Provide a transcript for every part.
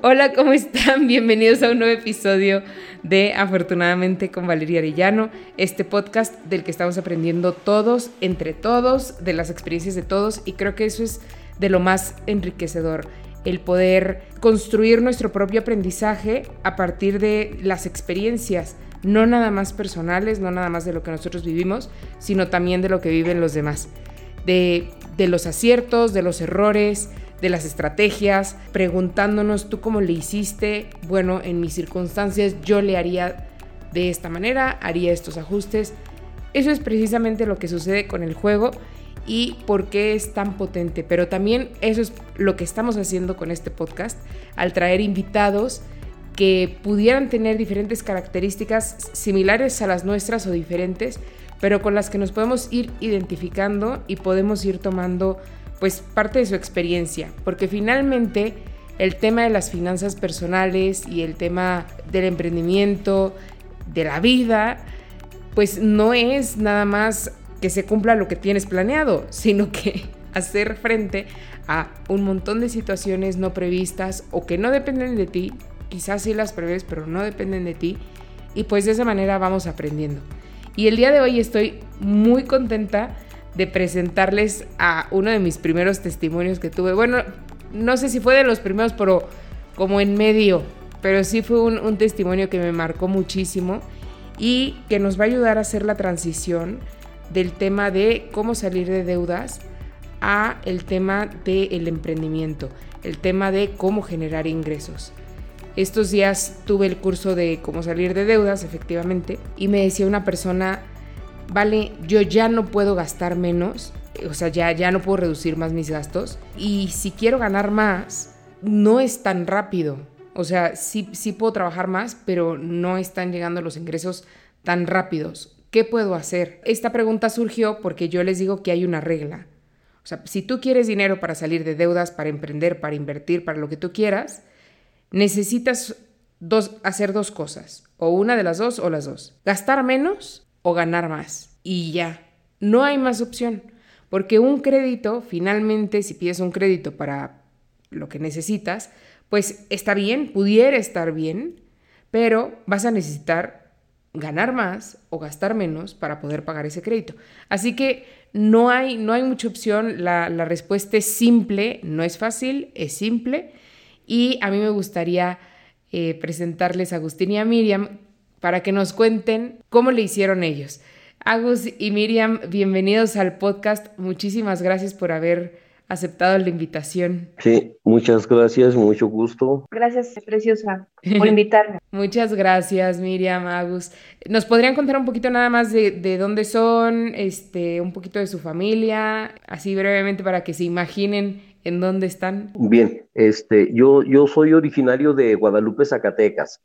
Hola, ¿cómo están? Bienvenidos a un nuevo episodio de Afortunadamente con Valeria Arellano, este podcast del que estamos aprendiendo todos, entre todos, de las experiencias de todos y creo que eso es de lo más enriquecedor, el poder construir nuestro propio aprendizaje a partir de las experiencias, no nada más personales, no nada más de lo que nosotros vivimos, sino también de lo que viven los demás, de, de los aciertos, de los errores, de las estrategias, preguntándonos tú cómo le hiciste, bueno, en mis circunstancias yo le haría de esta manera, haría estos ajustes. Eso es precisamente lo que sucede con el juego y por qué es tan potente. Pero también eso es lo que estamos haciendo con este podcast, al traer invitados que pudieran tener diferentes características similares a las nuestras o diferentes, pero con las que nos podemos ir identificando y podemos ir tomando pues parte de su experiencia, porque finalmente el tema de las finanzas personales y el tema del emprendimiento, de la vida, pues no es nada más que se cumpla lo que tienes planeado, sino que hacer frente a un montón de situaciones no previstas o que no dependen de ti, quizás sí las prevés, pero no dependen de ti, y pues de esa manera vamos aprendiendo. Y el día de hoy estoy muy contenta de presentarles a uno de mis primeros testimonios que tuve. Bueno, no sé si fue de los primeros, pero como en medio, pero sí fue un, testimonio que me marcó muchísimo y que nos va a ayudar a hacer la transición del tema de cómo salir de deudas a el tema del emprendimiento, el tema de cómo generar ingresos. Estos días tuve el curso de cómo salir de deudas, efectivamente, y me decía una persona vale, yo ya no puedo gastar menos, o sea, ya, ya no puedo reducir más mis gastos. Y si quiero ganar más, no es tan rápido. O sea, sí, sí puedo trabajar más, pero no están llegando los ingresos tan rápidos. ¿Qué puedo hacer? Esta pregunta surgió porque yo les digo que hay una regla. O sea, si tú quieres dinero para salir de deudas, para emprender, para invertir, para lo que tú quieras, necesitas hacer dos cosas. O una de las dos o las dos. Gastar menos o ganar más. Y ya, no hay más opción. Porque un crédito, finalmente, si pides un crédito para lo que necesitas, pues está bien, pudiera estar bien, pero vas a necesitar ganar más o gastar menos para poder pagar ese crédito. Así que no hay, no hay mucha opción, la, respuesta es simple, no es fácil, es simple. Y a mí me gustaría eh, presentarles a Agustín y a Miriam, para que nos cuenten cómo le hicieron ellos. Agus y Miriam, bienvenidos al podcast. Muchísimas gracias por haber aceptado la invitación. Sí, muchas gracias, mucho gusto. Gracias, preciosa, por invitarme. muchas gracias, Miriam, Agus. ¿Nos podrían contar un poquito nada más de, de, dónde son, este, un poquito de su familia, así brevemente para que se imaginen en dónde están? Bien, este, yo, yo soy originario de Guadalupe, Zacatecas.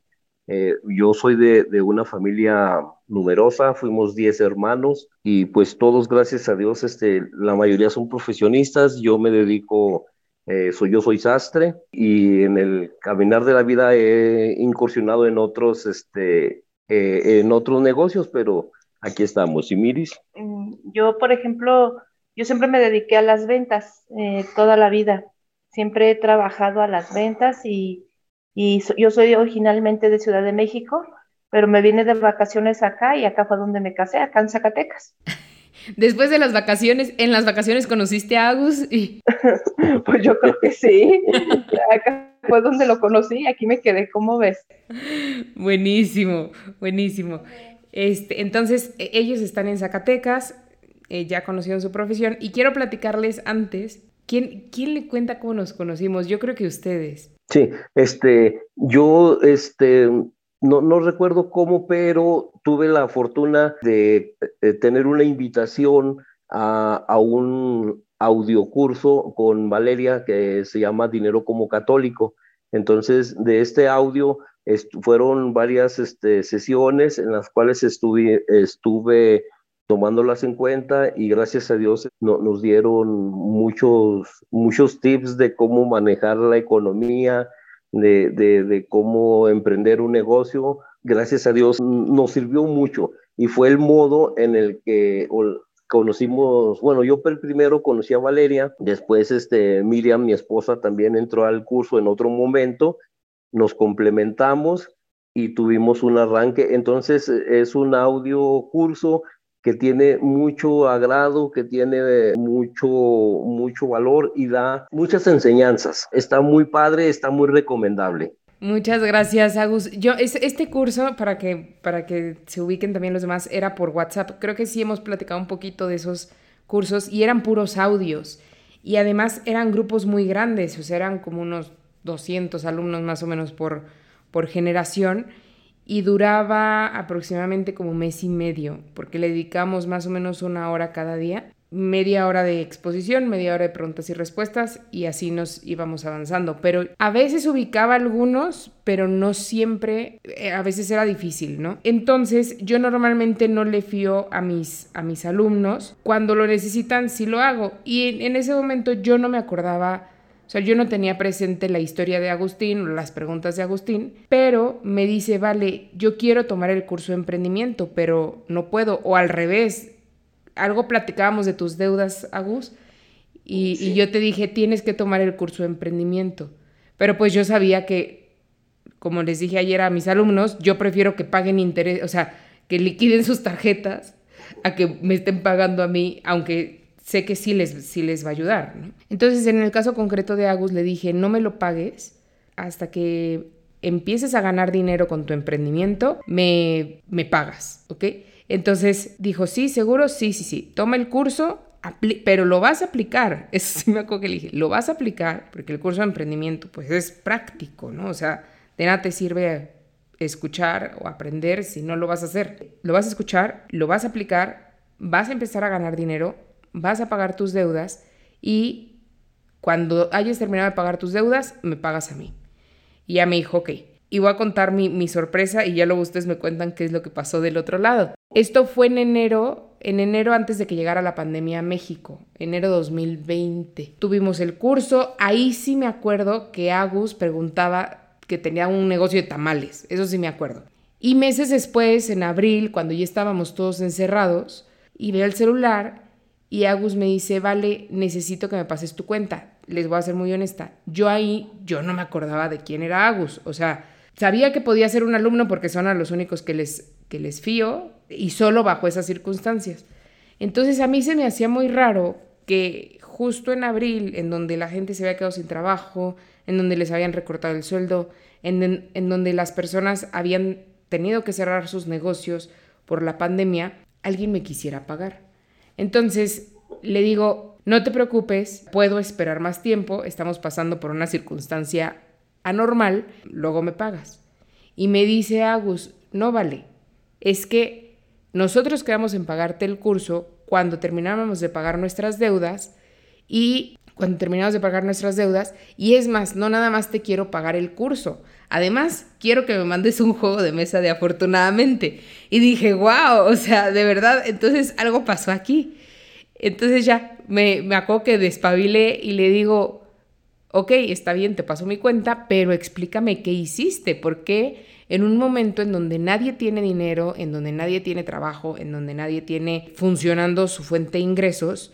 Eh, yo soy de, una familia numerosa, fuimos 10 hermanos y pues todos, gracias a Dios, este, la mayoría son profesionistas, yo me dedico, eh, soy, yo soy sastre y en el caminar de la vida he incursionado en otros, este, eh, en otros negocios, pero aquí estamos. ¿Y Miris? Mm, yo, por ejemplo, yo siempre me dediqué a las ventas toda la vida, siempre he trabajado a las ventas y y yo soy originalmente de Ciudad de México, pero me vine de vacaciones acá y acá fue donde me casé, acá en Zacatecas. Después de las vacaciones, ¿en las vacaciones conociste a Agus? Y... pues yo creo que sí. Acá fue donde lo conocí, aquí me quedé, ¿cómo ves? Buenísimo, buenísimo. Este, entonces, e, ellos están en Zacatecas, eh, ya conocieron su profesión, y quiero platicarles antes, ¿quién, ¿quién le cuenta cómo nos conocimos? Yo creo que ustedes. Sí, este, yo, este, no, no, recuerdo cómo, pero tuve la fortuna de, tener una invitación a, a, un audiocurso con Valeria que se llama Dinero como Católico. Entonces, de este audio fueron varias este, sesiones en las cuales estuve, estuve tomándolas en cuenta y gracias a Dios nos dieron muchos, muchos tips de cómo manejar la economía, de, de, cómo emprender un negocio. Gracias a Dios nos sirvió mucho y fue el modo en el que conocimos, bueno, yo primero conocí a Valeria, después este, Miriam, mi esposa, también entró al curso en otro momento nos complementamos y tuvimos un arranque. Entonces es un audio curso que tiene mucho agrado, que tiene mucho, mucho valor y da muchas enseñanzas. Está muy padre, está muy recomendable. Muchas gracias, Agus. Yo, este curso, para que, para que se ubiquen también los demás, era por WhatsApp. Creo que sí hemos platicado un poquito de esos cursos y eran puros audios. Y además eran grupos muy grandes, o sea, eran como unos 200 alumnos más o menos por, por generación y duraba aproximadamente como mes y medio, porque le dedicamos más o menos una hora cada día, media hora de exposición, media hora de preguntas y respuestas, y así nos íbamos avanzando. Pero a veces ubicaba algunos, pero no siempre, eh, a veces era difícil, ¿no? Entonces yo normalmente no le fío a mis, a mis alumnos, cuando lo necesitan sí lo hago, y en ese momento yo no me acordaba o sea, yo no tenía presente la historia de Agustín o las preguntas de Agustín, pero me dice, vale, yo quiero tomar el curso de emprendimiento, pero no puedo. O al revés, algo platicábamos de tus deudas, Agus, y, y yo te dije, tienes que tomar el curso de emprendimiento. Pero pues yo sabía que, como les dije ayer a mis alumnos, yo prefiero que paguen interés, o sea, que liquiden sus tarjetas a que me estén pagando a mí, aunque sé que sí les, sí les va a ayudar. Entonces, en el caso concreto de Agus, le dije, no me lo pagues hasta que empieces a ganar dinero con tu emprendimiento, me, me pagas, ¿ok? Entonces dijo, sí, seguro, sí, sí, sí, toma el curso, pero lo vas a aplicar. Eso sí me acuerdo que dije, lo vas a aplicar, porque el curso de emprendimiento, pues es práctico, ¿no? O sea, de nada te sirve escuchar o aprender si no lo vas a hacer. Lo vas a escuchar, lo vas a aplicar, vas a empezar a ganar dinero vas a pagar tus deudas y cuando hayas terminado de pagar tus deudas, me pagas a mí. Y ya me dijo, ok. Y voy a contar mi, mi, sorpresa y ya luego ustedes me cuentan qué es lo que pasó del otro lado. Esto fue en enero, en enero antes de que llegara la pandemia a México, enero 2020. Tuvimos el curso, ahí sí me acuerdo que Agus preguntaba que tenía un negocio de tamales, eso sí me acuerdo. Y meses después, en abril, cuando ya estábamos todos encerrados, y veo el celular y Agus me dice, vale, necesito que me pases tu cuenta. Les voy a ser muy honesta. Yo ahí, yo no me acordaba de quién era Agus. O sea, sabía que podía ser un alumno porque son a los únicos que les, que les fío y solo bajo esas circunstancias. Entonces a mí se me hacía muy raro que justo en abril, en donde la gente se había quedado sin trabajo, en donde les habían recortado el sueldo, en, en donde las personas habían tenido que cerrar sus negocios por la pandemia, alguien me quisiera pagar. Entonces le digo, no te preocupes, puedo esperar más tiempo, estamos pasando por una circunstancia anormal, luego me pagas. Y me dice Agus, no vale, es que nosotros quedamos en pagarte el curso cuando terminábamos de pagar nuestras deudas y cuando terminamos de pagar nuestras deudas y es más, no nada más te quiero pagar el curso, además quiero que me mandes un juego de mesa de afortunadamente. Y dije, wow, o sea, de verdad, entonces algo pasó aquí. Entonces ya me, me acuerdo que despabilé y le digo, ok, está bien, te paso mi cuenta, pero explícame qué hiciste, por qué en un momento en donde nadie tiene dinero, en donde nadie tiene trabajo, en donde nadie tiene funcionando su fuente de ingresos,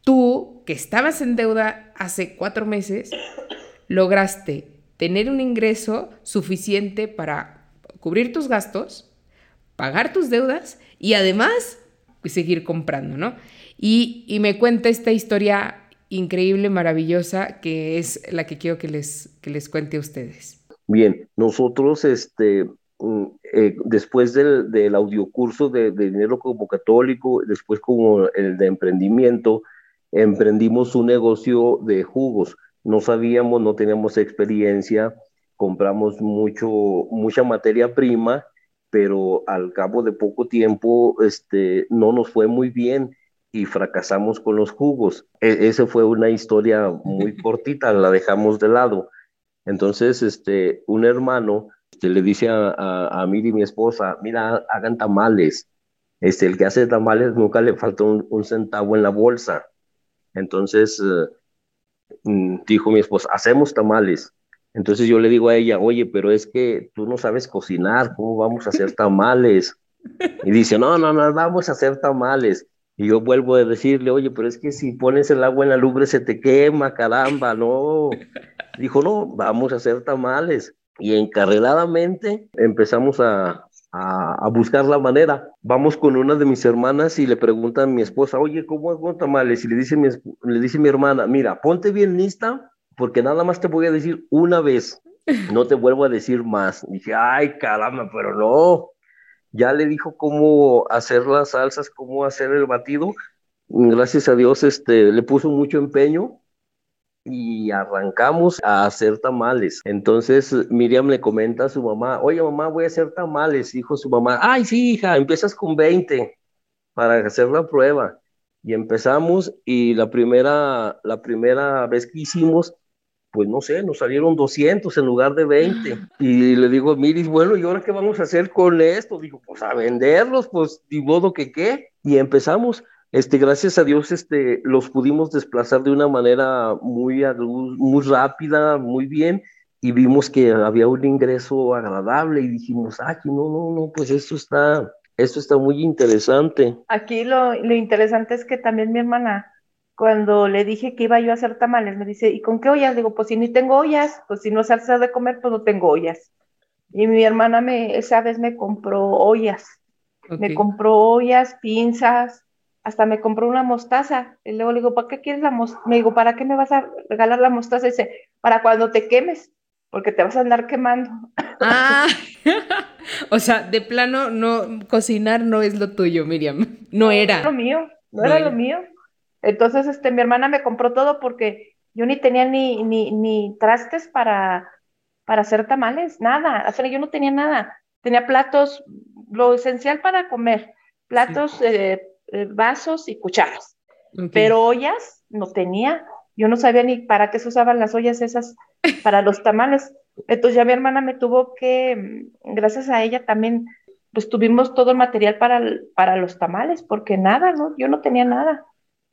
tú, que estabas en deuda hace cuatro meses, lograste tener un ingreso suficiente para cubrir tus gastos, pagar tus deudas y además seguir comprando, ¿no? Y, me cuenta esta historia increíble, maravillosa, que es la que quiero que les, que les cuente a ustedes. Bien, nosotros, este, mm, eh, después del, del audiocurso de, de, dinero como católico, después como el de emprendimiento, emprendimos un negocio de jugos. No sabíamos, no teníamos experiencia, compramos mucho, mucha materia prima, pero al cabo de poco tiempo este, no nos fue muy bien y fracasamos con los jugos. E esa fue una historia muy cortita, la dejamos de lado. Entonces, este, un hermano este, le dice a, a, a mí y mi esposa, mira, hagan tamales. Este, el que hace tamales nunca le falta un, un centavo en la bolsa. Entonces, eh, dijo mi esposa, hacemos tamales. Entonces yo le digo a ella, oye, pero es que tú no sabes cocinar, ¿cómo vamos a hacer tamales? Y dice, no, no, no, vamos a hacer tamales. Y yo vuelvo a decirle, oye, pero es que si pones el agua en la lumbre se te quema, caramba, no. Dijo, no, vamos a hacer tamales. y encarreladamente empezamos a, a, buscar la manera. Vamos con una de mis hermanas y le preguntan a mi esposa, oye, ¿cómo hago tamales? Y le dice, mi, le dice mi hermana, mira, ponte bien lista porque nada más te voy a decir una vez, no te vuelvo a decir más. dije, ay, caramba, pero no. Ya le dijo cómo hacer las salsas, cómo hacer el batido. Gracias a Dios, este, le puso mucho empeño y arrancamos a hacer tamales. Entonces Miriam le comenta a su mamá, oye mamá, voy a hacer tamales. Dijo su mamá, ay sí, hija, empiezas con 20 para hacer la prueba. Y empezamos y la primera, la primera vez que hicimos, pues no sé, nos salieron 200 en lugar de 20. Y le digo, Miris, bueno, ¿y ahora qué vamos a hacer con esto? Dijo, pues a venderlos, pues de modo que qué. Y empezamos. Este, gracias a Dios, este, los pudimos desplazar de una manera muy, muy rápida, muy bien, y vimos que había un ingreso agradable y dijimos, ah, no, no, no, pues esto está, esto está muy interesante. Aquí lo, lo interesante es que también mi hermana, cuando le dije que iba yo a hacer tamales, me dice, ¿y con qué ollas? Digo, pues si ni tengo ollas, pues si no salsa de comer, pues no tengo ollas. Y mi hermana me, esa vez me compró ollas. Me compró ollas, pinzas, hasta me compró una mostaza. Y luego le digo, ¿para qué quieres la mostaza? Me digo, ¿para qué me vas a regalar la mostaza? Y dice, para cuando te quemes, porque te vas a andar quemando. Ah, o sea, de plano, no, cocinar no es lo tuyo, Miriam. No era. No era lo mío, no, era, lo mío. Entonces, este, mi hermana me compró todo porque yo ni tenía ni, ni, ni trastes para, para hacer tamales, nada. O sea, yo no tenía nada. Tenía platos, lo esencial para comer, platos eh, eh, vasos y cucharas. Pero ollas no tenía. Yo no sabía ni para qué se usaban las ollas esas para los tamales. Entonces ya mi hermana me tuvo que, mm, gracias a ella también, pues tuvimos todo el material para, para los tamales, porque nada, ¿no? Yo no tenía nada.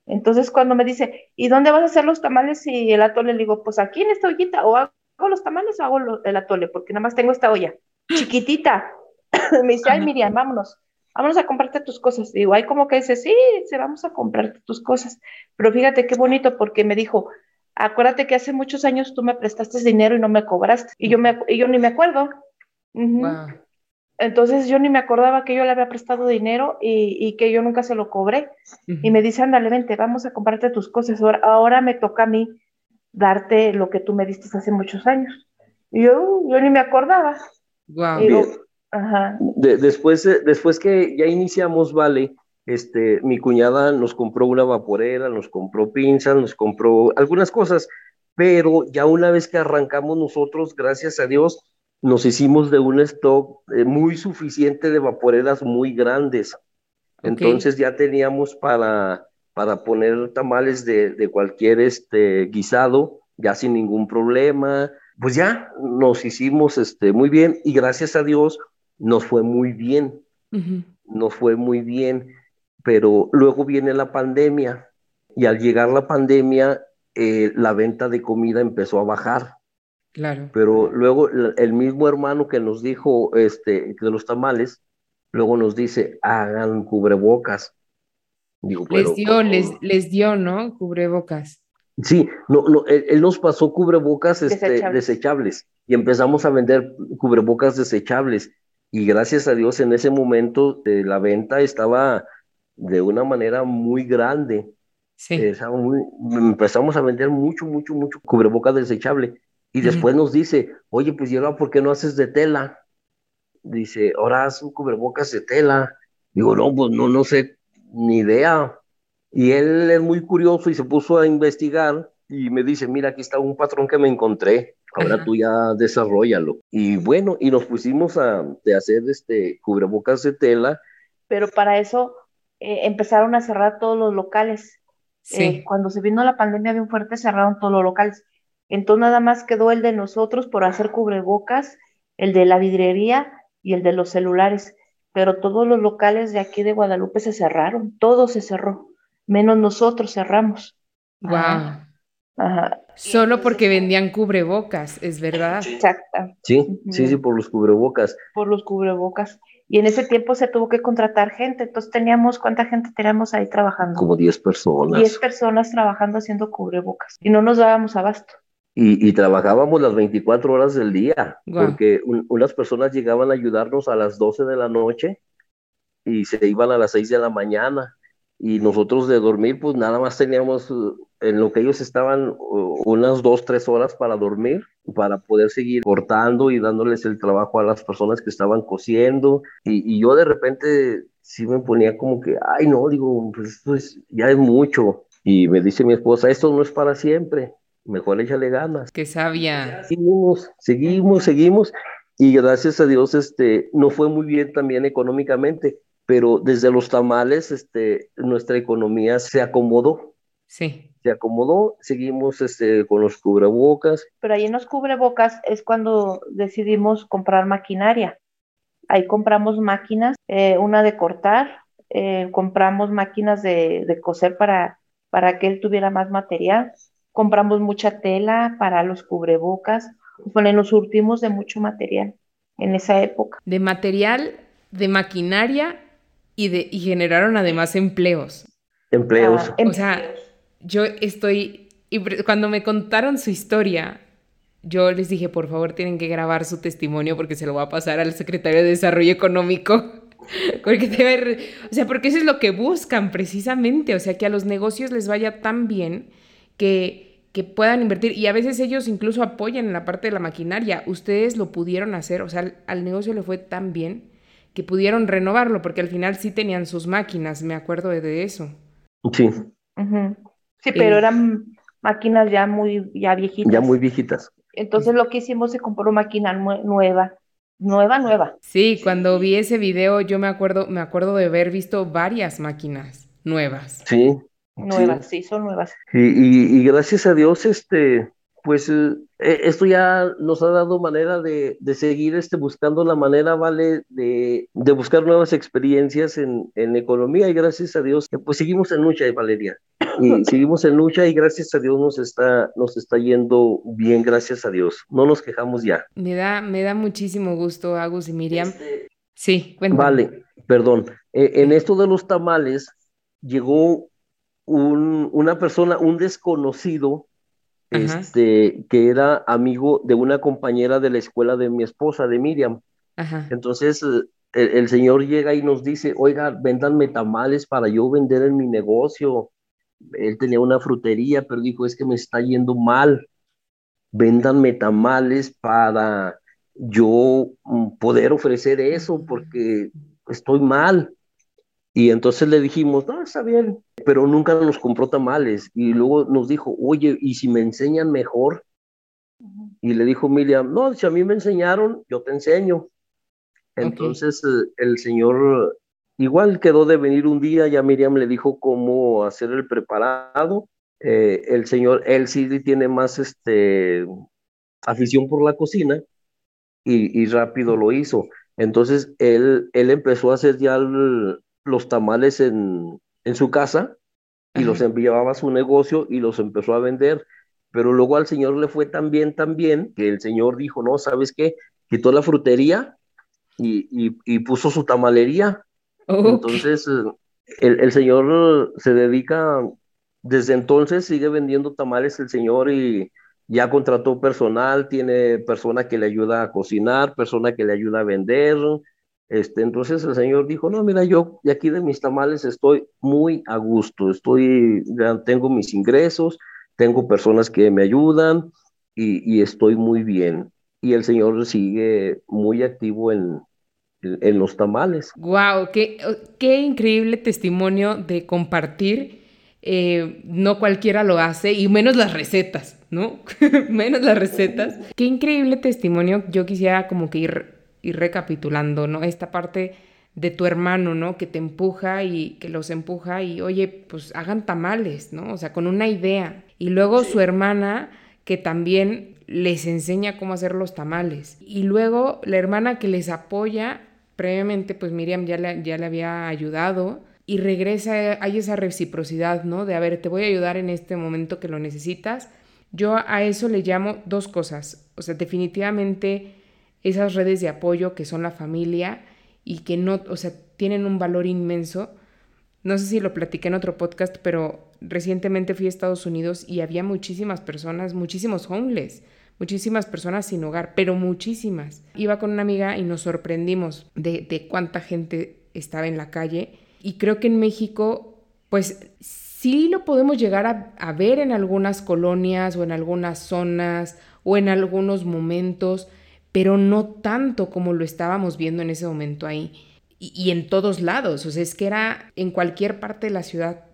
Entonces cuando me dice, ¿y dónde vas a hacer los tamales y el atole? Le digo, pues aquí en esta ollita, o hago los tamales o hago el atole, porque nada más tengo esta olla, chiquitita. me dice, ay Miriam, vámonos vámonos a comprarte tus cosas. Digo, ay, como que dice, sí, se vamos a comprarte tus cosas. Pero fíjate qué bonito porque me dijo, acuérdate que hace muchos años tú me prestaste dinero y no me cobraste. Y yo, me, y yo ni me acuerdo. Entonces yo ni me acordaba que yo le había prestado dinero y, que yo nunca se lo cobré. Y me dice, ándale, vente, vamos a comprarte tus cosas. Ahora, ahora me toca a mí darte lo que tú me diste hace muchos años. Y yo, yo ni me acordaba. Wow después, después que ya iniciamos Vale, este, mi cuñada nos compró una vaporera, nos compró pinzas, nos compró algunas cosas, pero ya una vez que arrancamos nosotros, gracias a Dios, nos hicimos de un stock eh, muy suficiente de vaporeras muy grandes. Entonces ya teníamos para, para poner tamales de, de, cualquier este, guisado, ya sin ningún problema. Pues ya nos hicimos este, muy bien y gracias a Dios nos fue muy bien, nos fue muy bien, pero luego viene la pandemia y al llegar la pandemia, eh, la venta de comida empezó a bajar. Claro. Pero luego el mismo hermano que nos dijo este, de los tamales, luego nos dice, hagan cubrebocas. les dio, les, les, dio, ¿no? Cubrebocas. Sí, no, no, él, nos pasó cubrebocas este, desechables y empezamos a vender cubrebocas desechables y gracias a Dios en ese momento de la venta estaba de una manera muy grande. Sí. empezamos a vender mucho, mucho, mucho cubrebocas desechable. Y después nos dice, oye, pues ahora, ¿por qué no haces de tela? Dice, ahora haz un cubrebocas de tela. Digo, no, pues no, no sé, ni idea. Y él es muy curioso y se puso a investigar y me dice, mira, aquí está un patrón que me encontré ahora tú ya desarrollalo. Y bueno, y nos pusimos a de hacer este cubrebocas de tela. Pero para eso eh, empezaron a cerrar todos los locales. Sí. Eh, cuando se vino la pandemia bien fuerte, cerraron todos los locales. Entonces nada más quedó el de nosotros por hacer cubrebocas, el de la vidrería y el de los celulares. Pero todos los locales de aquí de Guadalupe se cerraron, todo se cerró, menos nosotros cerramos. Wow. Solo porque vendían cubrebocas, es verdad. Exacto. Sí, sí, sí, por los cubrebocas. Por los cubrebocas. Y en ese tiempo se tuvo que contratar gente, entonces teníamos, ¿cuánta gente teníamos ahí trabajando? Como 10 personas. 10 personas trabajando haciendo cubrebocas y no nos dábamos abasto. y, trabajábamos las 24 horas del día, porque unas personas llegaban a ayudarnos a las 12 de la noche y se iban a las 6 de la mañana. Y nosotros de dormir, pues nada más teníamos uh, en lo que ellos estaban unas dos, tres horas para dormir, para poder seguir cortando y dándoles el trabajo a las personas que estaban cosiendo. Y, y yo de repente sí me ponía como que, ay, no, digo, pues esto es, ya es mucho. Y me dice mi esposa, esto no es para siempre, mejor échale ganas. Qué sabia. Seguimos, seguimos, seguimos. Y gracias a Dios, este, no fue muy bien también económicamente, pero desde los tamales, este, nuestra economía se acomodó. Sí. Se acomodó, seguimos este, con los cubrebocas. Pero ahí en los cubrebocas es cuando decidimos comprar maquinaria. Ahí compramos máquinas, eh, una de cortar, eh, compramos máquinas de, de coser para para que él tuviera más material. Compramos mucha tela para los cubrebocas, bueno, nos surtimos de mucho material en esa época. De material, de maquinaria y, de, y generaron además empleos. Empleos. Ah, o sea, yo estoy, y cuando me contaron su historia, yo les dije, por favor, tienen que grabar su testimonio porque se lo va a pasar al secretario de Desarrollo Económico. Porque o sea, porque eso es lo que buscan precisamente, o sea, que a los negocios les vaya tan bien que, que puedan invertir y a veces ellos incluso apoyan en la parte de la maquinaria. Ustedes lo pudieron hacer, o sea, al, negocio le fue tan bien que pudieron renovarlo porque al final sí tenían sus máquinas, me acuerdo de, eso. Sí. Sí, pero eran máquinas ya muy ya viejitas. Ya muy viejitas. Entonces lo que hicimos se compró máquina nueva nueva, nueva. Sí, cuando vi ese video yo me acuerdo, me acuerdo de haber visto varias máquinas nuevas. Sí. Nuevas, sí, son nuevas. Y, y, gracias a Dios, este, pues eh, eh, esto ya nos ha dado manera de, de, seguir este, buscando la manera, ¿vale? De, de buscar nuevas experiencias en, en, economía y gracias a Dios, pues seguimos en lucha, Valeria. Y seguimos en lucha y gracias a Dios nos está, nos está yendo bien, gracias a Dios. No nos quejamos ya. Me da, me da muchísimo gusto, Agus y Miriam. Este, sí, cuéntame. Vale, perdón. Eh, en esto de los tamales llegó un, una persona, un desconocido, este, que era amigo de una compañera de la escuela de mi esposa, de Miriam. Entonces, el, señor llega y nos dice, oiga, véndanme tamales para yo vender en mi negocio. Él tenía una frutería, pero dijo, es que me está yendo mal. Véndanme tamales para yo mm, poder ofrecer eso, porque estoy mal. Y entonces le dijimos, no, está bien, pero nunca nos compró tamales. Y luego nos dijo, oye, ¿y si me enseñan mejor? Y le dijo Miriam, no, si a mí me enseñaron, yo te enseño. Entonces eh, el señor igual quedó de venir un día, ya Miriam le dijo cómo hacer el preparado. Eh, el señor, él sí tiene más este, afición por la cocina y, y rápido lo hizo. Entonces él, él empezó a hacer ya el, los tamales en, en su casa y los enviaba a su negocio y los empezó a vender. Pero luego al señor le fue tan bien, tan bien, que el señor dijo, no, ¿sabes qué? Quitó la frutería y, y, puso su tamalería. Entonces, el, el, señor se dedica, desde entonces sigue vendiendo tamales el señor y ya contrató personal, tiene persona que le ayuda a cocinar, persona que le ayuda a vender, este, entonces el Señor dijo, no, mira, yo de aquí de mis tamales estoy muy a gusto, estoy, ya tengo mis ingresos, tengo personas que me ayudan y, estoy muy bien. Y el Señor sigue muy activo en, en, los tamales. ¡Wow! Qué, qué increíble testimonio de compartir. Eh, no cualquiera lo hace, y menos las recetas, ¿no? menos las recetas. Qué increíble testimonio. Yo quisiera como que ir y recapitulando, ¿no? Esta parte de tu hermano, ¿no? Que te empuja y que los empuja y, oye, pues hagan tamales, ¿no? O sea, con una idea. Y luego su hermana que también les enseña cómo hacer los tamales. Y luego la hermana que les apoya, previamente, pues Miriam ya le, ya le había ayudado. Y regresa, hay esa reciprocidad, ¿no? De, a ver, te voy a ayudar en este momento que lo necesitas. Yo a eso le llamo dos cosas. O sea, definitivamente esas redes de apoyo que son la familia y que no, o sea, tienen un valor inmenso. No sé si lo platiqué en otro podcast, pero recientemente fui a Estados Unidos y había muchísimas personas, muchísimos homeless, muchísimas personas sin hogar, pero muchísimas. Iba con una amiga y nos sorprendimos de, de cuánta gente estaba en la calle. Y creo que en México, pues sí lo podemos llegar a, a ver en algunas colonias o en algunas zonas o en algunos momentos, pero no tanto como lo estábamos viendo en ese momento ahí. Y, en todos lados, o sea, es que era en cualquier parte de la ciudad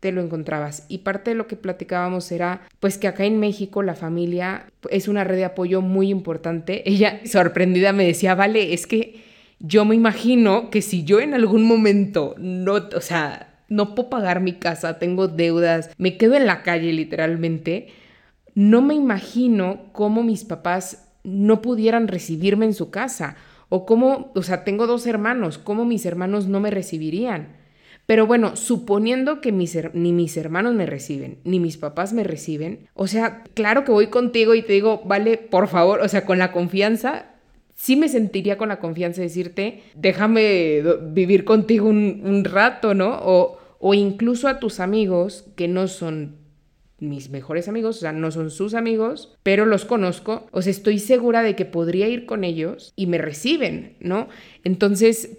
te lo encontrabas. Y parte de lo que platicábamos era, pues que acá en México la familia es una red de apoyo muy importante. Ella, sorprendida, me decía, vale, es que yo me imagino que si yo en algún momento no, o sea, no puedo pagar mi casa, tengo deudas, me quedo en la calle literalmente, no me imagino cómo mis papás no pudieran recibirme en su casa. O cómo, o sea, tengo dos hermanos, cómo mis hermanos no me recibirían. Pero bueno, suponiendo que mis, ni mis hermanos me reciben, ni mis papás me reciben, o sea, claro que voy contigo y te digo, vale, por favor, o sea, con la confianza, sí me sentiría con la confianza de decirte, déjame vivir contigo un, un rato, ¿no? O, o incluso a tus amigos que no son mis mejores amigos, o sea, no son sus amigos, pero los conozco, o sea, estoy segura de que podría ir con ellos y me reciben, ¿no? Entonces,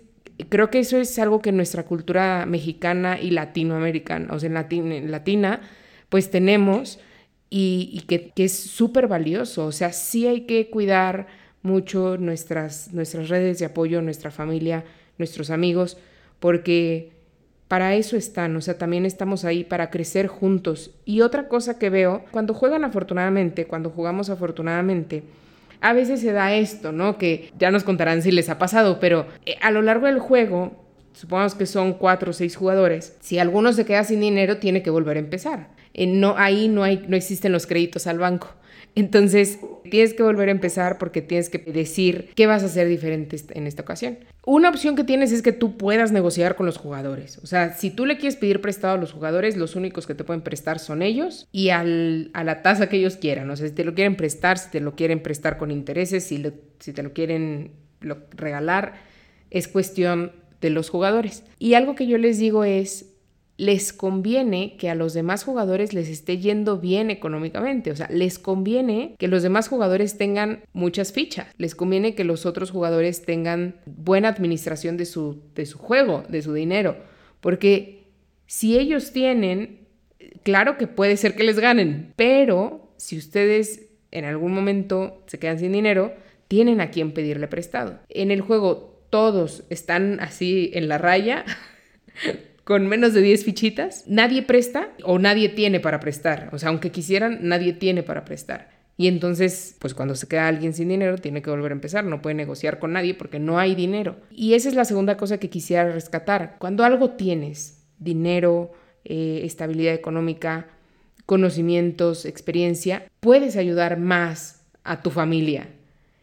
creo que eso es algo que nuestra cultura mexicana y latinoamericana, o sea, en, latina, pues tenemos y, que, es súper valioso, o sea, sí hay que cuidar mucho nuestras, nuestras redes de apoyo, nuestra familia, nuestros amigos, porque para eso están, o sea, también estamos ahí para crecer juntos. Y otra cosa que veo, cuando juegan afortunadamente, cuando jugamos afortunadamente, a veces se da esto, ¿no? Que ya nos contarán si les ha pasado, pero eh, a lo largo del juego, supongamos que son cuatro o seis jugadores, si alguno se queda sin dinero, tiene que volver a empezar. Eh, no, ahí no, hay, no existen los créditos al banco. Entonces, tienes que volver a empezar porque tienes que decir qué vas a hacer diferente en esta ocasión. Una opción que tienes es que tú puedas negociar con los jugadores. O sea, si tú le quieres pedir prestado a los jugadores, los únicos que te pueden prestar son ellos y a la tasa que ellos quieran. O sea, si te lo quieren prestar, si te lo quieren prestar con intereses, si, si te lo quieren regalar, es cuestión de los jugadores. Y algo que yo les digo es, les conviene que a los demás jugadores les esté yendo bien económicamente. O sea, les conviene que los demás jugadores tengan muchas fichas. Les conviene que los otros jugadores tengan buena administración de su, de su juego, de su dinero. Porque si ellos tienen, claro que puede ser que les ganen, pero si ustedes en algún momento se quedan sin dinero, tienen a quien pedirle prestado. En el juego todos están así en la raya con menos de 10 fichitas, nadie presta o nadie tiene para prestar. O sea, aunque quisieran, nadie tiene para prestar. Y entonces, pues cuando se queda alguien sin dinero, tiene que volver a empezar, no puede negociar con nadie porque no hay dinero. Y esa es la segunda cosa que quisiera rescatar. Cuando algo tienes, dinero, eh, estabilidad económica, conocimientos, experiencia, puedes ayudar más a tu familia.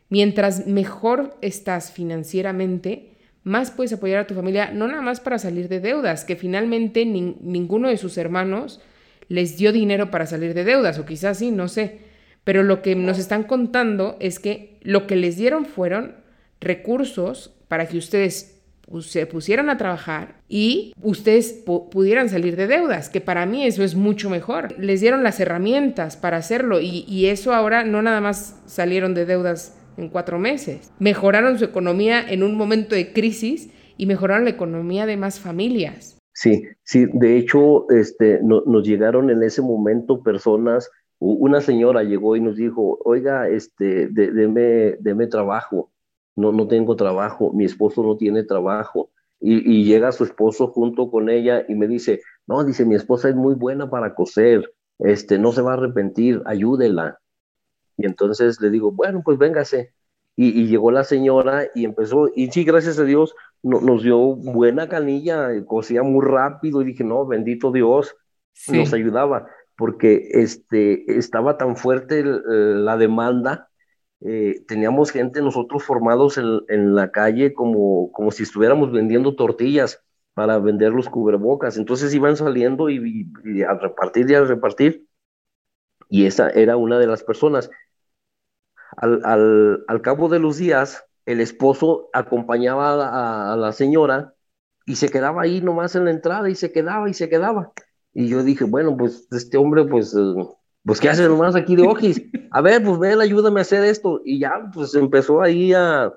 Mientras mejor estás financieramente, más puedes apoyar a tu familia, no nada más para salir de deudas, que finalmente ninguno de sus hermanos les dio dinero para salir de deudas, o quizás sí, no sé. Pero lo que nos están contando es que lo que les dieron fueron recursos para que ustedes se pusieran a trabajar y ustedes pudieran salir de deudas, que para mí eso es mucho mejor. Les dieron las herramientas para hacerlo y, y eso ahora no nada más salieron de deudas en cuatro meses. Mejoraron su economía en un momento de crisis y mejoraron la economía de más familias. Sí, sí, de hecho, este, nos llegaron en ese momento personas, una señora llegó y nos dijo, oiga, este, deme, deme trabajo, no, no tengo trabajo, mi esposo no tiene trabajo. Y, y, llega su esposo junto con ella y me dice, no, dice, mi esposa es muy buena para coser, este, no se va a arrepentir, ayúdela. Y entonces le digo, bueno, pues véngase. Y, llegó la señora y empezó, y sí, gracias a Dios, nos dio buena canilla, cosía muy rápido y dije, no, bendito Dios, nos ayudaba, porque este, estaba tan fuerte la demanda, eh, teníamos gente nosotros formados en, la calle como, como si estuviéramos vendiendo tortillas para vender los cubrebocas, entonces iban saliendo y, y a repartir y a repartir, y esa era una de las personas. Al, cabo de los días, el esposo acompañaba a, la señora y se quedaba ahí nomás en la entrada y se quedaba y se quedaba. Y yo dije, bueno, pues este hombre, pues, eh, pues, ¿qué hace nomás aquí de ojis? A ver, pues ven, ayúdame a hacer esto. Y ya, pues empezó ahí a,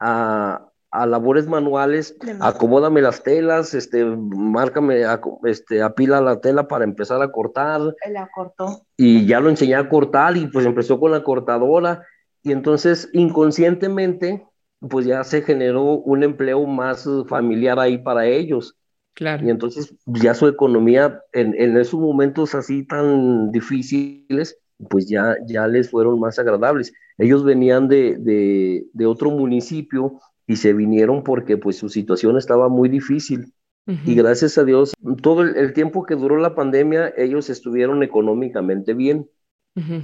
a, a labores manuales, acomódame las telas, este, márcame, este, apila la tela para empezar a cortar. La cortó. Y ya lo enseñé a cortar y pues empezó con la cortadora. Y entonces inconscientemente, pues ya se generó un empleo más familiar ahí para ellos. Claro. Y entonces ya su economía en, en esos momentos así tan difíciles, pues ya, ya les fueron más agradables. Ellos venían de, de, de otro municipio y se vinieron porque pues su situación estaba muy difícil. Y gracias a Dios, todo el, tiempo que duró la pandemia, ellos estuvieron económicamente bien.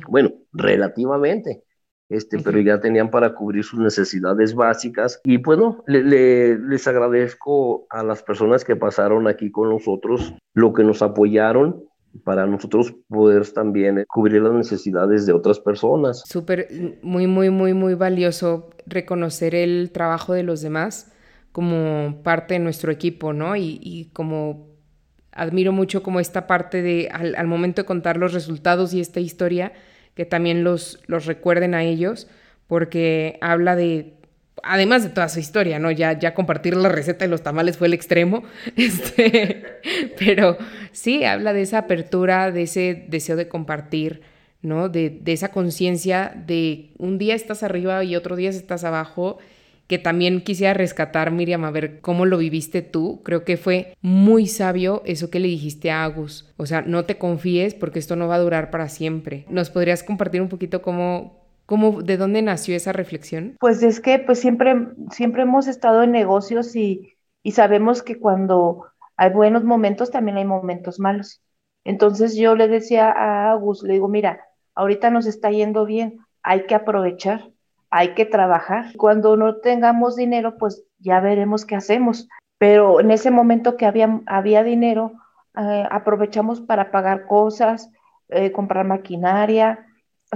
Bueno, relativamente. Este, pero ya tenían para cubrir sus necesidades básicas. Y bueno, les agradezco a las personas que pasaron aquí con nosotros, lo que nos apoyaron para nosotros poder también eh, cubrir las necesidades de otras personas. Súper, muy, muy, muy, muy valioso reconocer el trabajo de los demás como parte de nuestro equipo, ¿no? Y, como admiro mucho como esta parte de al, momento de contar los resultados y esta historia, que también los, los recuerden a ellos, porque habla de además de toda su historia, ¿no? Ya, ya compartir la receta de los tamales fue el extremo, este, pero sí, habla de esa apertura, de ese deseo de compartir, ¿no? De, de esa conciencia de un día estás arriba y otro día estás abajo, que también quisiera rescatar, Miriam, a ver cómo lo viviste tú. Creo que fue muy sabio eso que le dijiste a Agus. O sea, no te confíes porque esto no va a durar para siempre. ¿Nos podrías compartir un poquito cómo, ¿Cómo, ¿De dónde nació esa reflexión? Pues es que pues siempre, siempre hemos estado en negocios y, y sabemos que cuando hay buenos momentos también hay momentos malos. Entonces yo le decía a Agus, le digo, mira, ahorita nos está yendo bien, hay que aprovechar, hay que trabajar. Cuando no tengamos dinero, pues ya veremos qué hacemos. Pero en ese momento que había, había dinero, eh, aprovechamos para pagar cosas, eh, comprar maquinaria,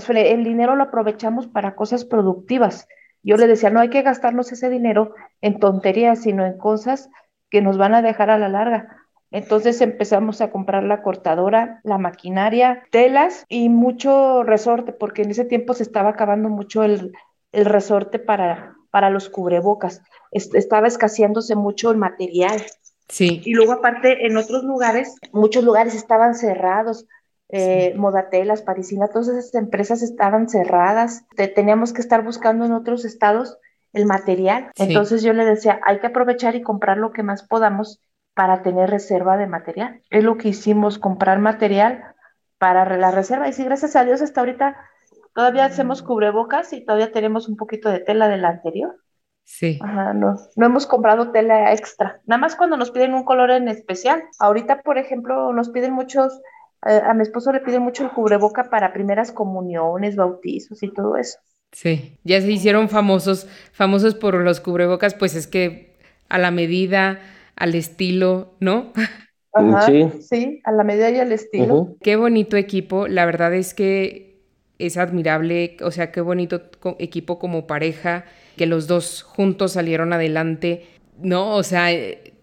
el dinero lo aprovechamos para cosas productivas. Yo le decía, no hay que gastarnos ese dinero en tonterías, sino en cosas que nos van a dejar a la larga. Entonces empezamos a comprar la cortadora, la maquinaria, telas y mucho resorte, porque en ese tiempo se estaba acabando mucho el, resorte para, para los cubrebocas. estaba escaseándose mucho el material. Sí. Y luego aparte en otros lugares, muchos lugares estaban cerrados, eh, Modatelas, Parisina, todas esas empresas estaban cerradas, teníamos que estar buscando en otros estados el material. Entonces yo le decía, hay que aprovechar y comprar lo que más podamos para tener reserva de material. Es lo que hicimos, comprar material para la reserva. Y sí, gracias a Dios hasta ahorita todavía hacemos cubrebocas y todavía tenemos un poquito de tela de la anterior. Sí. Ajá, no, no hemos comprado tela extra. Nada más cuando nos piden un color en especial. Ahorita, por ejemplo, nos piden muchos a mi esposo le pide mucho el cubreboca para primeras comuniones, bautizos y todo eso. Sí, ya se hicieron famosos, famosos por los cubrebocas, pues es que a la medida, al estilo, ¿no? Ajá, sí. a la medida y al estilo. Qué bonito equipo, la verdad es que es admirable, o sea, qué bonito equipo como pareja, que los dos juntos salieron adelante, ¿no? O sea,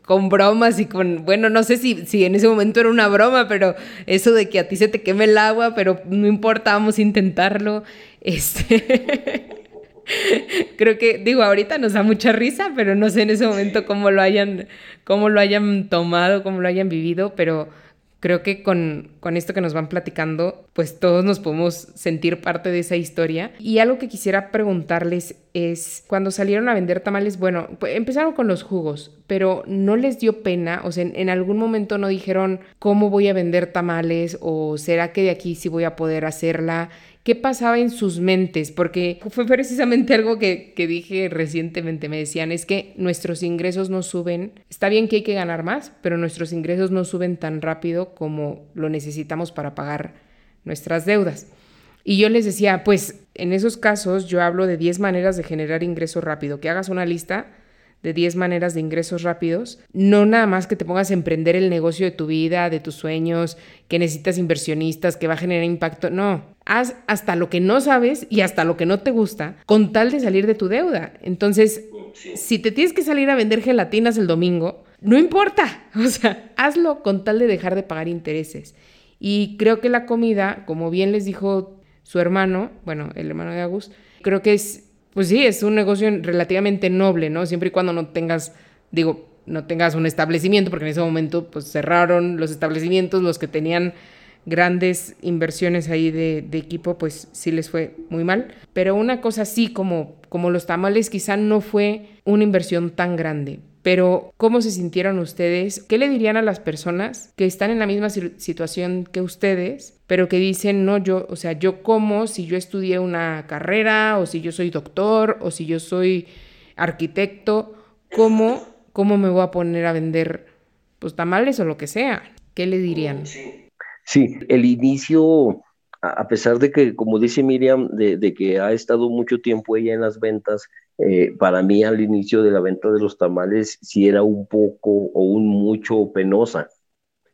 con bromas y con, bueno, no sé si, si en ese momento era una broma, pero eso de que a ti se te queme el agua, pero no importa, vamos a intentarlo. Este, creo que, digo, ahorita nos da mucha risa, pero no sé en ese momento cómo lo hayan, cómo lo hayan tomado, cómo lo hayan vivido, pero creo que con, con, esto que nos van platicando, pues todos nos podemos sentir parte de esa historia. Y algo que quisiera preguntarles es, cuando salieron a vender tamales, bueno, pues, empezaron con los jugos, pero no les dio pena, o sea, en, en, algún momento no dijeron, ¿cómo voy a vender tamales? ¿O será que de aquí sí voy a poder hacerla? Qué pasaba en sus mentes, porque fue precisamente algo que, dije recientemente, me decían, es que nuestros ingresos no suben, está bien que hay que ganar más, pero nuestros ingresos no suben tan rápido como lo necesitamos para pagar nuestras deudas. Y yo les decía, pues en esos casos yo hablo de 10 maneras de generar ingreso rápido, que hagas una lista de 10 maneras de ingresos rápidos, no nada más que te pongas a emprender el negocio de tu vida, de tus sueños, que necesitas inversionistas, que va a generar impacto, no, haz hasta lo que no sabes y hasta lo que no te gusta con tal de salir de tu deuda. Entonces, si te tienes que salir a vender gelatinas el domingo, no importa, o sea, hazlo con tal de dejar de pagar intereses. Y creo que la comida, como bien les dijo su hermano, bueno, el hermano de Agus, creo que es, pues sí, es un negocio relativamente noble, ¿no? Siempre y cuando no tengas, digo, no tengas un establecimiento, porque en ese momento pues cerraron los establecimientos, los que tenían grandes inversiones ahí de, equipo, pues sí les fue muy mal. Pero una cosa así como, como los tamales quizá no fue una inversión tan grande. Pero, ¿cómo se sintieron ustedes? ¿Qué le dirían a las personas que están en la misma situación que ustedes, pero que dicen, no, yo, o sea, yo como si yo estudié una carrera, o si yo soy doctor, o si yo soy arquitecto, ¿cómo, cómo me voy a poner a vender pues tamales o lo que sea? ¿Qué le dirían? Sí, el inicio, a pesar de que, como dice Miriam, de, que ha estado mucho tiempo ella en las ventas, eh, para mí al inicio de la venta de los tamales sí era un poco o un mucho penosa.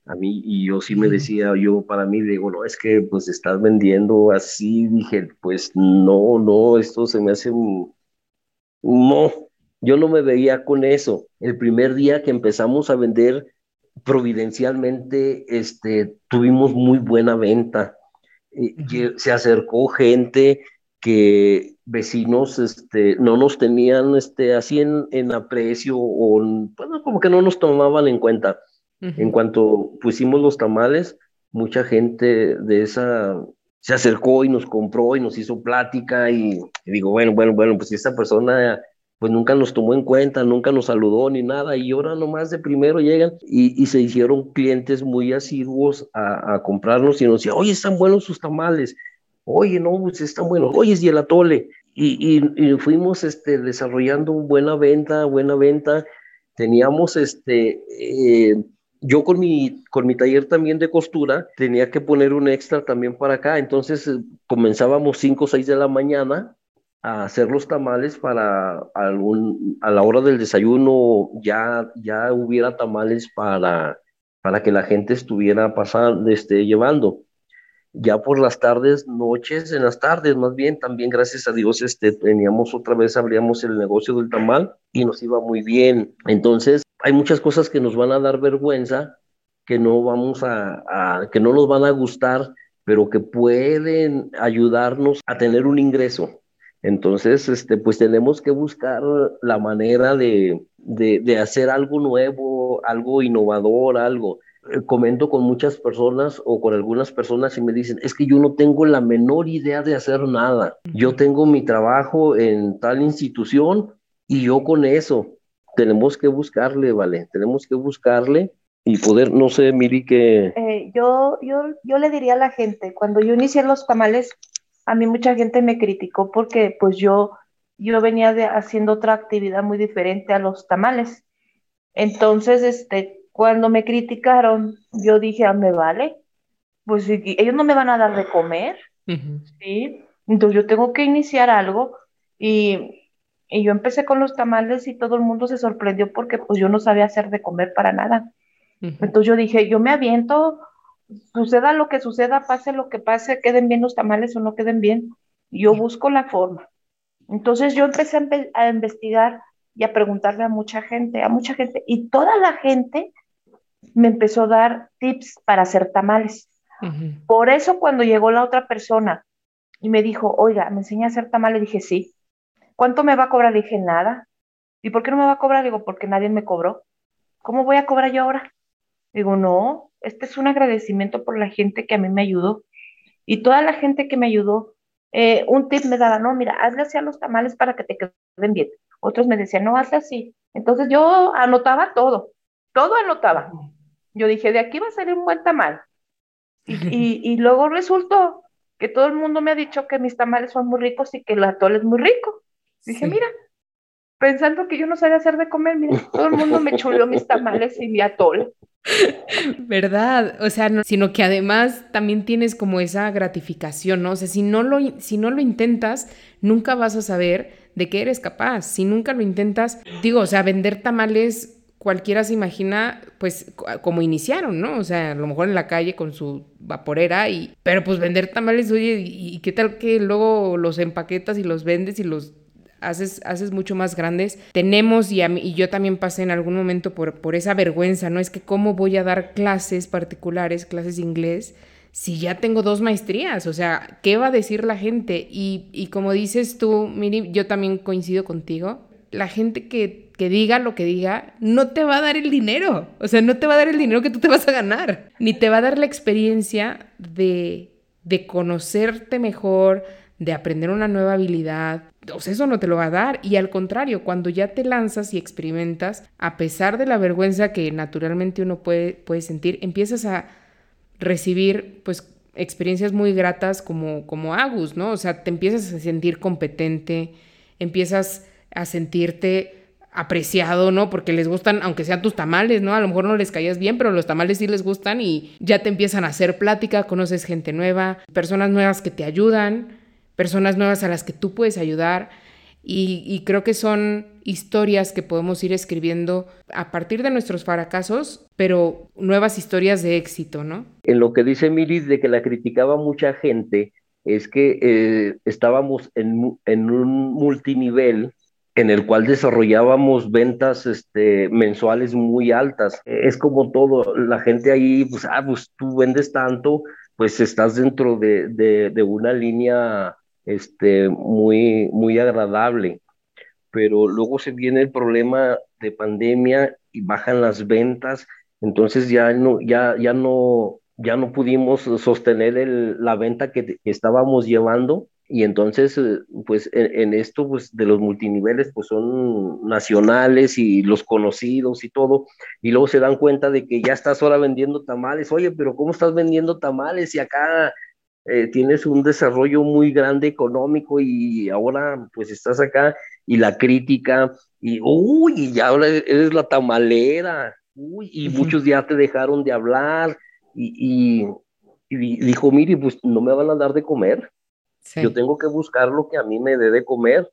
A mí, y yo sí me decía, yo para mí digo, no, es que pues estás vendiendo así, dije, pues no, no, esto se me hace, no, yo no me veía con eso. El primer día que empezamos a vender, providencialmente este, tuvimos muy buena venta. se acercó gente que vecinos este, no nos tenían este, así en, en aprecio o bueno, como que no nos tomaban en cuenta. En cuanto pusimos los tamales, mucha gente de esa se acercó y nos compró y nos hizo plática y, y digo, bueno, bueno, bueno, pues esta persona pues nunca nos tomó en cuenta, nunca nos saludó ni nada, y ahora nomás de primero llegan y, se hicieron clientes muy asiduos a, comprarnos y nos decían, oye, están buenos sus tamales, oye, no, pues están buenos, oye, y el atole, y, fuimos este, desarrollando buena venta, buena venta, teníamos este... Eh, yo con mi, con mi taller también de costura tenía que poner un extra también para acá, entonces eh, comenzábamos 5 o 6 de la mañana a hacer los tamales para a la hora del desayuno ya, ya hubiera tamales para, para que la gente estuviera pasando, este, llevando. Ya por las tardes, noches, en las tardes más bien, también gracias a Dios este, teníamos otra vez, abríamos el negocio del tamal y nos iba muy bien. Entonces, hay muchas cosas que nos van a dar vergüenza, que no vamos a, que no nos van a gustar, pero que pueden ayudarnos a tener un ingreso entonces, este, pues tenemos que buscar la manera de, de, hacer algo nuevo, algo innovador, algo. Eh, comento con muchas personas o con algunas personas y me dicen, es que yo no tengo la menor idea de hacer nada. Yo tengo mi trabajo en tal institución y yo con eso tenemos que buscarle, ¿vale? Tenemos que buscarle y poder, no sé, Miri, que... Eh, yo, yo, yo le diría a la gente, cuando yo inicié los tamales, a mí mucha gente me criticó porque pues yo, yo venía de, haciendo otra actividad muy diferente a los tamales. Entonces, este, cuando me criticaron, yo dije, ah, me vale, pues ellos no me van a dar de comer, ¿sí? Entonces yo tengo que iniciar algo y, y, yo empecé con los tamales y todo el mundo se sorprendió porque pues yo no sabía hacer de comer para nada. Entonces yo dije, yo me aviento suceda lo que suceda, pase lo que pase, queden bien los tamales o no queden bien, yo busco la forma. Entonces yo empecé a, investigar y a preguntarle a mucha gente, a mucha gente, y toda la gente me empezó a dar tips para hacer tamales. Por eso cuando llegó la otra persona y me dijo, oiga, ¿me enseña a hacer tamales? Dije, sí. ¿Cuánto me va a cobrar? Dije, nada. ¿Y por qué no me va a cobrar? Digo, porque nadie me cobró. ¿Cómo voy a cobrar yo ahora? Digo, no, este es un agradecimiento por la gente que a mí me ayudó y toda la gente que me ayudó. Eh, un tip me daba, no, mira, hazle así a los tamales para que te queden bien. Otros me decían, no, hazle así. Entonces yo anotaba todo, todo anotaba. Yo dije, de aquí va a salir un buen tamal. Y, y, luego resultó que todo el mundo me ha dicho que mis tamales son muy ricos y que el atole es muy rico. Dije, mira, pensando que yo no sabía hacer de comer, mira, todo el mundo me chuleó mis tamales y mi atole. ¿Verdad? O sea, no, sino que además también tienes como esa gratificación, ¿no? O sea, si no, lo, si no lo intentas, nunca vas a saber de qué eres capaz. Si nunca lo intentas, digo, o sea, vender tamales, cualquiera se imagina, pues, como iniciaron, ¿no? O sea, a lo mejor en la calle con su vaporera y... Pero pues vender tamales, oye, ¿y qué tal que luego los empaquetas y los vendes y los haces, haces mucho más grandes. Tenemos, y, y yo también pasé en algún momento por, por esa vergüenza, ¿no? Es que cómo voy a dar clases particulares, clases de inglés, si ya tengo dos maestrías, o sea, ¿qué va a decir la gente? Y, y como dices tú, Miri, yo también coincido contigo, la gente que, que, diga lo que diga, no te va a dar el dinero, o sea, no te va a dar el dinero que tú te vas a ganar, ni te va a dar la experiencia de, de conocerte mejor, de aprender una nueva habilidad, o sea, eso no te lo va a dar. Y al contrario, cuando ya te lanzas y experimentas, a pesar de la vergüenza que naturalmente uno puede, puede sentir, empiezas a recibir pues experiencias muy gratas como, como Agus, ¿no? O sea, te empiezas a sentir competente, empiezas a sentirte apreciado, ¿no? Porque les gustan, aunque sean tus tamales, ¿no? A lo mejor no les caías bien, pero los tamales sí les gustan y ya te empiezan a hacer plática, conoces gente nueva, personas nuevas que te ayudan, personas nuevas a las que tú puedes ayudar. Y, creo que son historias que podemos ir escribiendo a partir de nuestros fracasos, pero nuevas historias de éxito, ¿no? En lo que dice Miris de que la criticaba mucha gente, es que eh, estábamos en, en, un multinivel en el cual desarrollábamos ventas este, mensuales muy altas. Es como todo, la gente ahí, pues, ah, pues tú vendes tanto, pues estás dentro de, de, de una línea este, muy, muy agradable. Pero luego se viene el problema de pandemia y bajan las ventas, entonces ya no, ya, ya no, ya no pudimos sostener la venta que, estábamos llevando y entonces, eh, pues en, esto pues, de los multiniveles, pues son nacionales y los conocidos y todo, y luego se dan cuenta de que ya estás ahora vendiendo tamales, oye, pero ¿cómo estás vendiendo tamales? Y acá eh, tienes un desarrollo muy grande económico y ahora pues estás acá y la crítica y uy, y ahora eres la tamalera, uy, y muchos ya te dejaron de hablar y, dijo, mire, pues no me van a dar de comer, yo tengo que buscar lo que a mí me dé de comer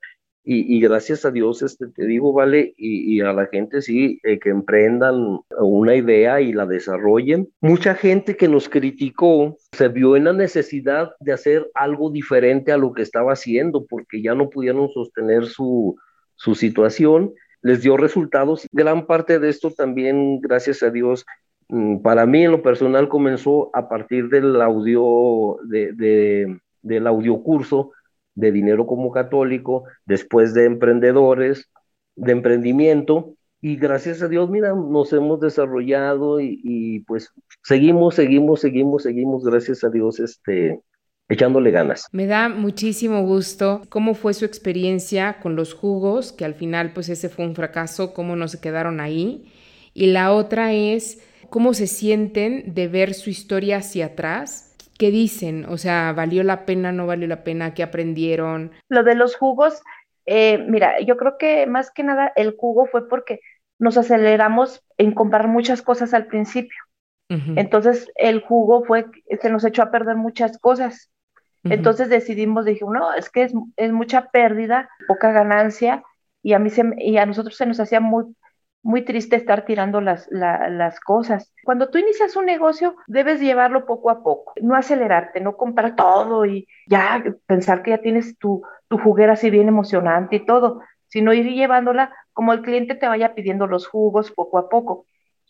y, gracias a Dios, este, te digo, vale, y, a la gente sí, eh, que emprendan una idea y la desarrollen. Mucha gente que nos criticó se vio en la necesidad de hacer algo diferente a lo que estaba haciendo, porque ya no pudieron sostener su, su situación, les dio resultados. Gran parte de esto también, gracias a Dios, mm, para mí en lo personal comenzó a partir del audio, de, de, del audio curso de dinero como católico, después de emprendedores, de emprendimiento, y gracias a Dios, mira, nos hemos desarrollado y, pues seguimos, seguimos, seguimos, seguimos, gracias a Dios, este, echándole ganas. Me da muchísimo gusto cómo fue su experiencia con los jugos, que al final pues ese fue un fracaso, cómo no se quedaron ahí. Y la otra es cómo se sienten de ver su historia hacia atrás ¿Qué dicen? O sea, ¿valió la pena, no valió la pena? ¿Qué aprendieron? Lo de los jugos, eh, mira, yo creo que más que nada el jugo fue porque nos aceleramos en comprar muchas cosas al principio. Entonces el jugo fue, se nos echó a perder muchas cosas. Entonces decidimos, dije, no, es que es, es, mucha pérdida, poca ganancia, y a mí se, y a nosotros se nos hacía muy, muy triste estar tirando las, las cosas. Cuando tú inicias un negocio, debes llevarlo poco a poco, no acelerarte, no comprar todo y ya pensar que ya tienes tu, tu juguera así bien emocionante y todo, sino ir llevándola como el cliente te vaya pidiendo los jugos poco a poco.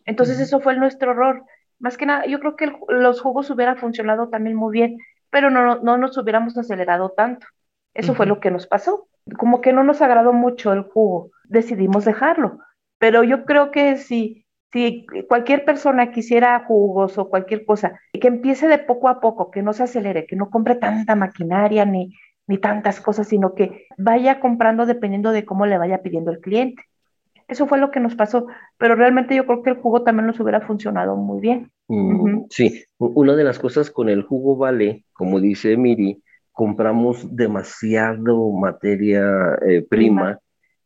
Entonces eso fue nuestro error. Más que nada, yo creo que los jugos hubieran funcionado también muy bien, pero no, no nos hubiéramos acelerado tanto. Eso fue lo que nos pasó. Como que no nos agradó mucho el jugo, decidimos dejarlo. Pero yo creo que si, si cualquier persona quisiera jugos o cualquier cosa, que empiece de poco a poco, que no se acelere, que no compre tanta maquinaria ni, ni tantas cosas, sino que vaya comprando dependiendo de cómo le vaya pidiendo el cliente. Eso fue lo que nos pasó, pero realmente yo creo que el jugo también nos hubiera funcionado muy bien. Mm, sí, una de las cosas con el jugo vale, como dice Miri, compramos demasiado materia eh, prima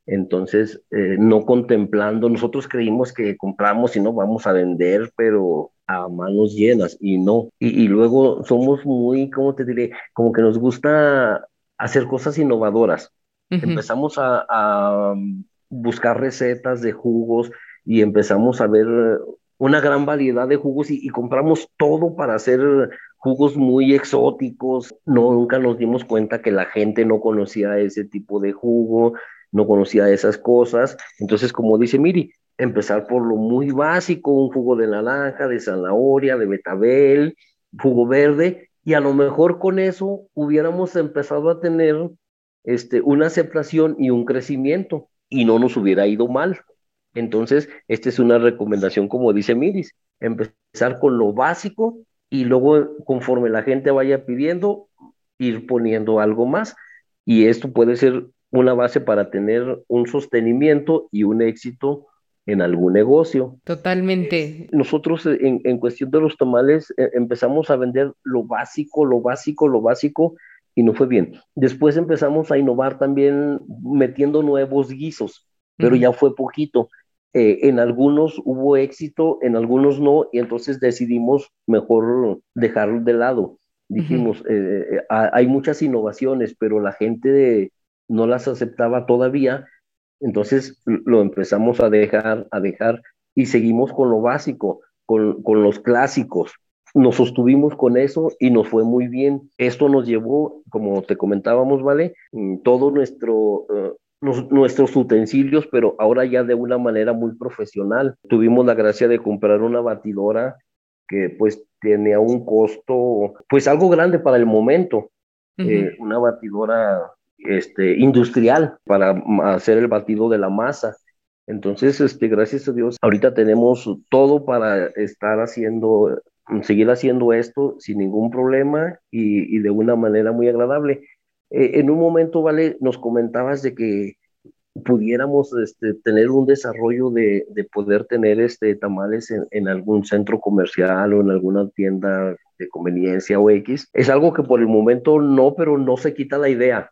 entonces, eh, no contemplando, nosotros creímos que compramos y no vamos a vender, pero a manos llenas y no. Y, luego somos muy, ¿cómo te diré? Como que nos gusta hacer cosas innovadoras. Empezamos a, buscar recetas de jugos y empezamos a ver una gran variedad de jugos y, compramos todo para hacer jugos muy exóticos. No, nunca nos dimos cuenta que la gente no conocía ese tipo de jugo, no conocía esas cosas. Entonces, como dice Miri, empezar por lo muy básico, un jugo de naranja, de zanahoria, de betabel, jugo verde, y a lo mejor con eso hubiéramos empezado a tener este, una aceptación y un crecimiento y no nos hubiera ido mal. Entonces, esta es una recomendación, como dice Miris, empezar con lo básico y luego, conforme la gente vaya pidiendo, ir poniendo algo más. Y esto puede ser una base para tener un sostenimiento y un éxito en algún negocio. Totalmente. Nosotros en, en cuestión de los tamales eh, empezamos a vender lo básico, lo básico, lo básico y no fue bien. Después empezamos a innovar también metiendo nuevos guisos, pero ya fue poquito. Eh, en algunos hubo éxito, en algunos no, y entonces decidimos mejor dejarlo de lado. Dijimos, eh, hay muchas innovaciones, pero la gente no las aceptaba todavía, entonces lo empezamos a dejar, a dejar y seguimos con lo básico, con, con los clásicos. Nos sostuvimos con eso y nos fue muy bien. Esto nos llevó, como te comentábamos, ¿vale? Mm, todo nuestro, eh, nuestros utensilios, pero ahora ya de una manera muy profesional. Tuvimos la gracia de comprar una batidora que pues tenía un costo, pues algo grande para el momento. Eh, una batidora este, industrial para hacer el batido de la masa. Entonces, este, gracias a Dios, ahorita tenemos todo para estar haciendo, seguir haciendo esto sin ningún problema y, de una manera muy agradable. Eh, en un momento, Vale, nos comentabas de que pudiéramos este, tener un desarrollo de, de poder tener este, tamales en, en, algún centro comercial o en alguna tienda de conveniencia o X. Es algo que por el momento no, pero no se quita la idea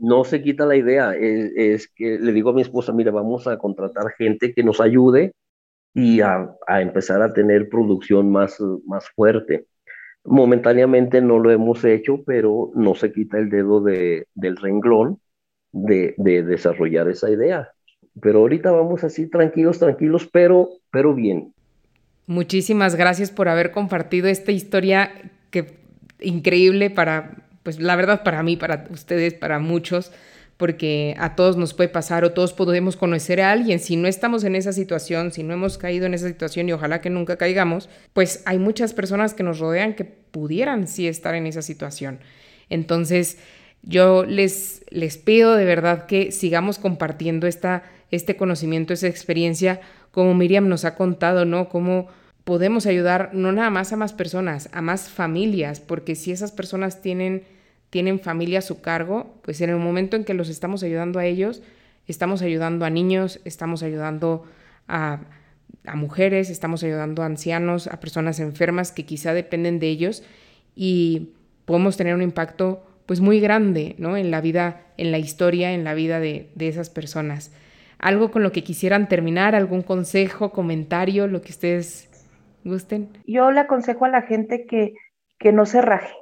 no se quita la idea, es, que le digo a mi esposa, mira, vamos a contratar gente que nos ayude y a, empezar a tener producción más, más fuerte. Momentáneamente no lo hemos hecho, pero no se quita el dedo de, del renglón de, de, desarrollar esa idea. Pero ahorita vamos así tranquilos, tranquilos, pero, pero bien. Muchísimas gracias por haber compartido esta historia que increíble para pues la verdad para mí, para ustedes, para muchos, porque a todos nos puede pasar o todos podemos conocer a alguien. Si no estamos en esa situación, si no hemos caído en esa situación y ojalá que nunca caigamos, pues hay muchas personas que nos rodean que pudieran sí estar en esa situación. Entonces, yo les, les pido de verdad que sigamos compartiendo esta, este conocimiento, esa experiencia, como Miriam nos ha contado, ¿no? Cómo podemos ayudar no nada más a más personas, a más familias, porque si esas personas tienen, tienen familia a su cargo, pues en el momento en que los estamos ayudando a ellos, estamos ayudando a niños, estamos ayudando a, mujeres, estamos ayudando a ancianos, a personas enfermas que quizá dependen de ellos y podemos tener un impacto pues muy grande, ¿no? En la vida, en la historia, en la vida de, de esas personas. Algo con lo que quisieran terminar, algún consejo, comentario, lo que ustedes gusten? Yo le aconsejo a la gente que, que no se raje,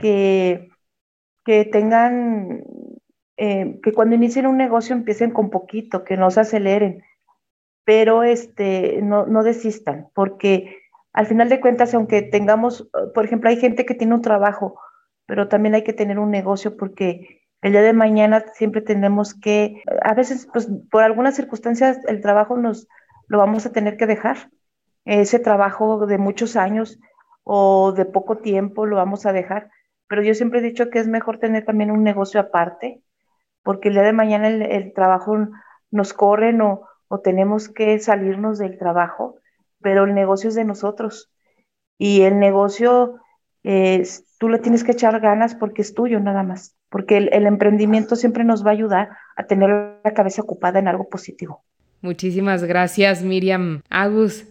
que, que tengan, eh, que cuando inicien un negocio empiecen con poquito, que no se aceleren, pero este, no, no desistan, porque al final de cuentas, aunque tengamos, por ejemplo, hay gente que tiene un trabajo, pero también hay que tener un negocio porque el día de mañana siempre tenemos que, a veces, pues por algunas circunstancias, el trabajo nos lo vamos a tener que dejar ese trabajo de muchos años o de poco tiempo lo vamos a dejar. Pero yo siempre he dicho que es mejor tener también un negocio aparte, porque el día de mañana el, trabajo nos corre o, o tenemos que salirnos del trabajo, pero el negocio es de nosotros. Y el negocio, es, tú le tienes que echar ganas porque es tuyo nada más, porque el, el emprendimiento siempre nos va a ayudar a tener la cabeza ocupada en algo positivo. Muchísimas gracias, Miriam. Agus,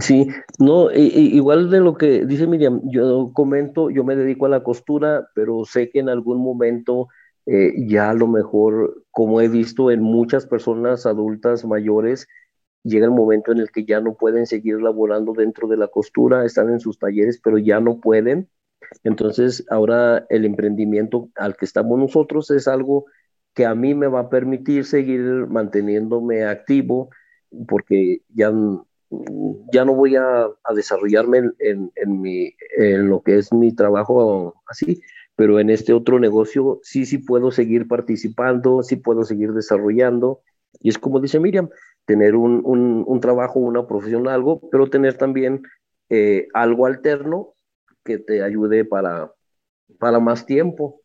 Sí, no, igual de lo que dice Miriam, yo comento, yo me dedico a la costura, pero sé que en algún momento eh, ya a lo mejor, como he visto en muchas personas adultas mayores, llega el momento en el que ya no pueden seguir laborando dentro de la costura, están en sus talleres, pero ya no pueden. Entonces, ahora el emprendimiento al que estamos nosotros es algo que a mí me va a permitir seguir manteniéndome activo, porque ya ya no voy a, desarrollarme en, en, mi, en lo que es mi trabajo así, pero en este otro negocio sí, sí puedo seguir participando, sí puedo seguir desarrollando. Y es como dice Miriam, tener un, un, trabajo, una profesión, algo, pero tener también eh, algo alterno que te ayude para, para más tiempo.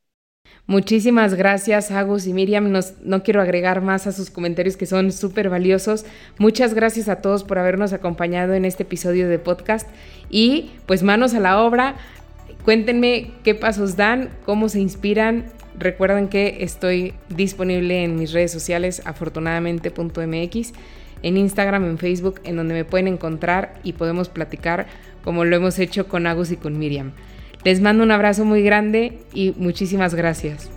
Muchísimas gracias, Agus y Miriam. no quiero agregar más a sus comentarios que son súper valiosos. Muchas gracias a todos por habernos acompañado en este episodio de podcast. Y pues manos a la obra. Cuéntenme qué pasos dan, cómo se inspiran. Recuerden que estoy disponible en mis redes sociales, afortunadamente.mx, en Instagram, en Facebook, en donde me pueden encontrar y podemos platicar como lo hemos hecho con Agus y con Miriam. Les mando un abrazo muy grande y muchísimas gracias.